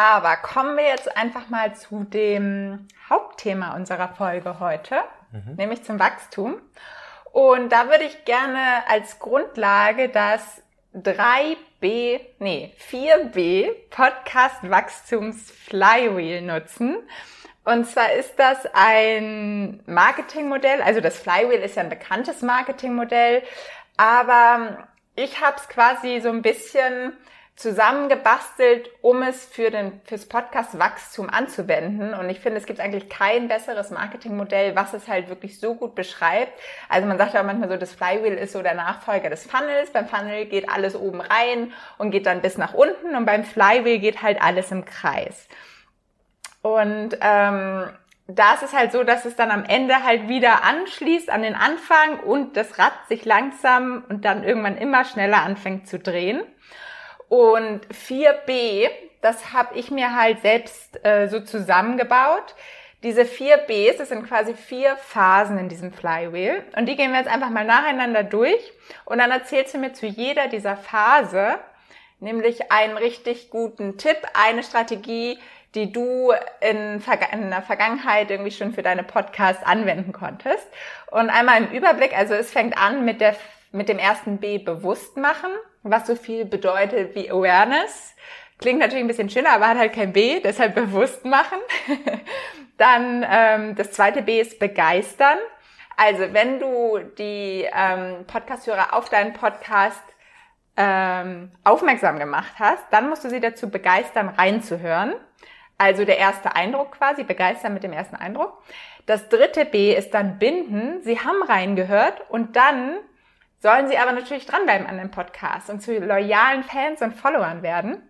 Aber kommen wir jetzt einfach mal zu dem Hauptthema unserer Folge heute, mhm. nämlich zum Wachstum. Und da würde ich gerne als Grundlage das 3B, nee, 4B Podcast Wachstums Flywheel nutzen. Und zwar ist das ein Marketingmodell, also das Flywheel ist ja ein bekanntes Marketingmodell, aber ich habe es quasi so ein bisschen zusammengebastelt, um es für den, fürs Podcast Wachstum anzuwenden. Und ich finde, es gibt eigentlich kein besseres Marketingmodell, was es halt wirklich so gut beschreibt. Also man sagt ja manchmal so, das Flywheel ist so der Nachfolger des Funnels. Beim Funnel geht alles oben rein und geht dann bis nach unten. Und beim Flywheel geht halt alles im Kreis. Und ähm, da ist es halt so, dass es dann am Ende halt wieder anschließt an den Anfang und das Rad sich langsam und dann irgendwann immer schneller anfängt zu drehen. Und 4b, das habe ich mir halt selbst äh, so zusammengebaut. Diese vier Bs, das sind quasi vier Phasen in diesem Flywheel. Und die gehen wir jetzt einfach mal nacheinander durch. Und dann erzählst du mir zu jeder dieser Phase, nämlich einen richtig guten Tipp, eine Strategie, die du in, in der Vergangenheit irgendwie schon für deine Podcasts anwenden konntest. Und einmal im Überblick, also es fängt an mit der mit dem ersten B bewusst machen was so viel bedeutet wie Awareness. Klingt natürlich ein bisschen schöner, aber hat halt kein B, deshalb bewusst machen. Dann ähm, das zweite B ist begeistern. Also wenn du die ähm, Podcast-Hörer auf deinen Podcast ähm, aufmerksam gemacht hast, dann musst du sie dazu begeistern, reinzuhören. Also der erste Eindruck quasi, begeistern mit dem ersten Eindruck. Das dritte B ist dann binden. Sie haben reingehört und dann sollen sie aber natürlich dranbleiben an dem Podcast und zu loyalen Fans und Followern werden.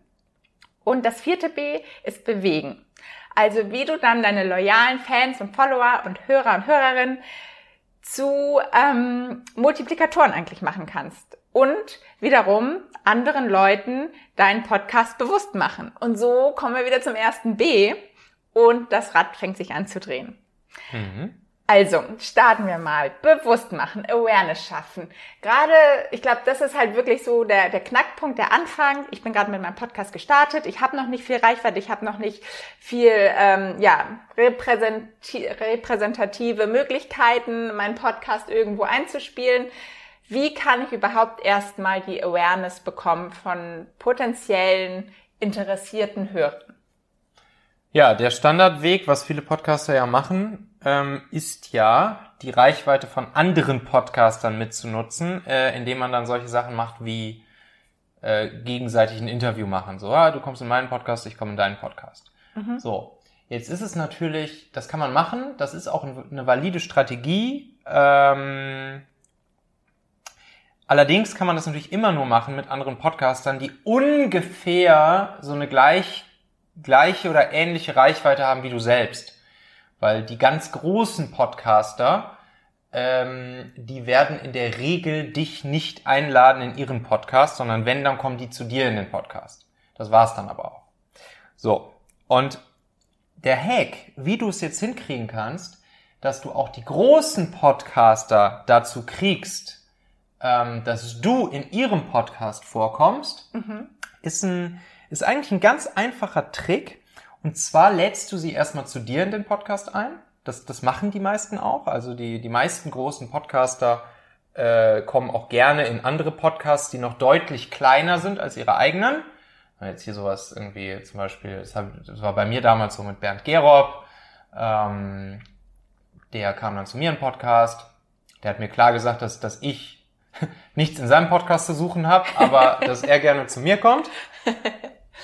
Und das vierte B ist bewegen. Also wie du dann deine loyalen Fans und Follower und Hörer und Hörerinnen zu ähm, Multiplikatoren eigentlich machen kannst. Und wiederum anderen Leuten deinen Podcast bewusst machen. Und so kommen wir wieder zum ersten B und das Rad fängt sich an zu drehen. Mhm. Also, starten wir mal. Bewusst machen, Awareness schaffen. Gerade, ich glaube, das ist halt wirklich so der, der Knackpunkt, der Anfang. Ich bin gerade mit meinem Podcast gestartet. Ich habe noch nicht viel Reichweite, ich habe noch nicht viel ähm, ja, repräsentative Möglichkeiten, meinen Podcast irgendwo einzuspielen. Wie kann ich überhaupt erstmal die Awareness bekommen von potenziellen interessierten Hörern? Ja, der Standardweg, was viele Podcaster ja machen, ähm, ist ja, die Reichweite von anderen Podcastern mitzunutzen, äh, indem man dann solche Sachen macht wie äh, gegenseitig ein Interview machen. So, ah, du kommst in meinen Podcast, ich komme in deinen Podcast. Mhm. So, jetzt ist es natürlich, das kann man machen, das ist auch eine valide Strategie. Ähm, allerdings kann man das natürlich immer nur machen mit anderen Podcastern, die ungefähr so eine gleich, gleiche oder ähnliche Reichweite haben wie du selbst. Weil die ganz großen Podcaster, ähm, die werden in der Regel dich nicht einladen in ihren Podcast, sondern wenn, dann kommen die zu dir in den Podcast. Das war's dann aber auch. So. Und der Hack, wie du es jetzt hinkriegen kannst, dass du auch die großen Podcaster dazu kriegst, ähm, dass du in ihrem Podcast vorkommst, mhm. ist, ein, ist eigentlich ein ganz einfacher Trick, und zwar lädst du sie erstmal zu dir in den Podcast ein. Das, das machen die meisten auch. Also die, die meisten großen Podcaster äh, kommen auch gerne in andere Podcasts, die noch deutlich kleiner sind als ihre eigenen. Jetzt hier sowas irgendwie, zum Beispiel, das, war bei mir damals so mit Bernd Gerob. Ähm, der kam dann zu mir im Podcast. Der hat mir klar gesagt, dass, dass ich nichts in seinem Podcast zu suchen habe, aber dass er gerne zu mir kommt.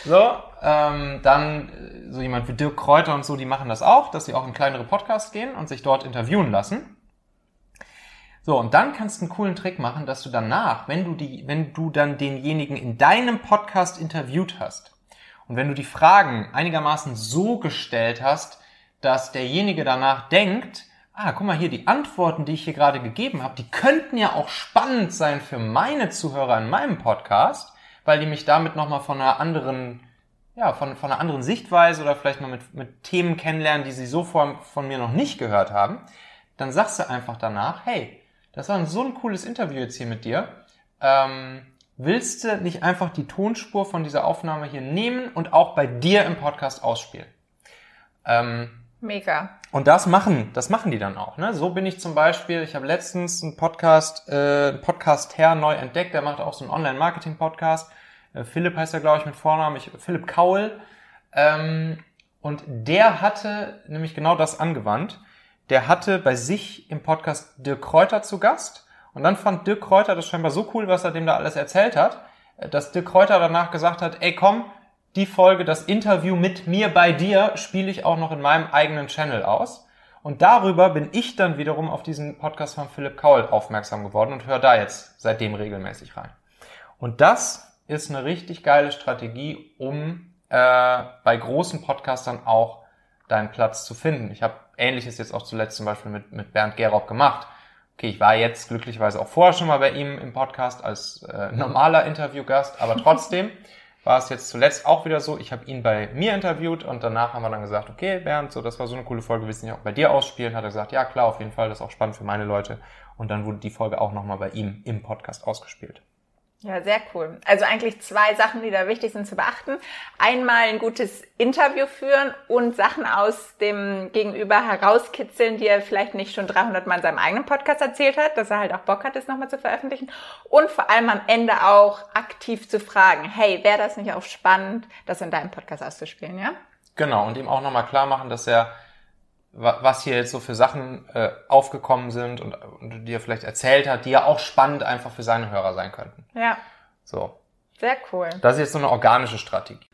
So, ähm, dann äh, so jemand wie Dirk Kräuter und so, die machen das auch, dass sie auch in kleinere Podcasts gehen und sich dort interviewen lassen. So, und dann kannst du einen coolen Trick machen, dass du danach, wenn du die, wenn du dann denjenigen in deinem Podcast interviewt hast und wenn du die Fragen einigermaßen so gestellt hast, dass derjenige danach denkt, ah, guck mal hier, die Antworten, die ich hier gerade gegeben habe, die könnten ja auch spannend sein für meine Zuhörer in meinem Podcast weil die mich damit nochmal von einer anderen, ja, von, von einer anderen Sichtweise oder vielleicht mal mit, mit Themen kennenlernen, die sie so von, von mir noch nicht gehört haben, dann sagst du einfach danach, hey, das war so ein cooles Interview jetzt hier mit dir. Ähm, willst du nicht einfach die Tonspur von dieser Aufnahme hier nehmen und auch bei dir im Podcast ausspielen? Ähm, Mega. Und das machen, das machen die dann auch. Ne? So bin ich zum Beispiel, ich habe letztens einen Podcast, äh, Podcast her neu entdeckt, der macht auch so einen Online-Marketing-Podcast. Äh, Philipp heißt er, glaube ich, mit Vornamen, ich, Philipp Kaul. Ähm, und der hatte nämlich genau das angewandt. Der hatte bei sich im Podcast Dirk Kräuter zu Gast. Und dann fand Dirk Kräuter das scheinbar so cool, was er dem da alles erzählt hat, äh, dass Dirk Kräuter danach gesagt hat, ey komm, die Folge, das Interview mit mir bei dir, spiele ich auch noch in meinem eigenen Channel aus. Und darüber bin ich dann wiederum auf diesen Podcast von Philipp Kaul aufmerksam geworden und höre da jetzt seitdem regelmäßig rein. Und das ist eine richtig geile Strategie, um äh, bei großen Podcastern auch deinen Platz zu finden. Ich habe ähnliches jetzt auch zuletzt zum Beispiel mit, mit Bernd Gerob gemacht. Okay, ich war jetzt glücklicherweise auch vorher schon mal bei ihm im Podcast als äh, normaler Interviewgast, aber trotzdem war es jetzt zuletzt auch wieder so, ich habe ihn bei mir interviewt und danach haben wir dann gesagt, okay, Bernd, so das war so eine coole Folge, willst du nicht auch bei dir ausspielen? Hat er gesagt, ja klar, auf jeden Fall, das ist auch spannend für meine Leute. Und dann wurde die Folge auch nochmal bei ihm im Podcast ausgespielt. Ja, sehr cool. Also eigentlich zwei Sachen, die da wichtig sind zu beachten. Einmal ein gutes Interview führen und Sachen aus dem Gegenüber herauskitzeln, die er vielleicht nicht schon 300 Mal in seinem eigenen Podcast erzählt hat, dass er halt auch Bock hat, das nochmal zu veröffentlichen. Und vor allem am Ende auch aktiv zu fragen, hey, wäre das nicht auch spannend, das in deinem Podcast auszuspielen, ja? Genau, und ihm auch nochmal klar machen, dass er was hier jetzt so für Sachen äh, aufgekommen sind und, und die er vielleicht erzählt hat, die ja auch spannend einfach für seine Hörer sein könnten. Ja. So. Sehr cool. Das ist jetzt so eine organische Strategie.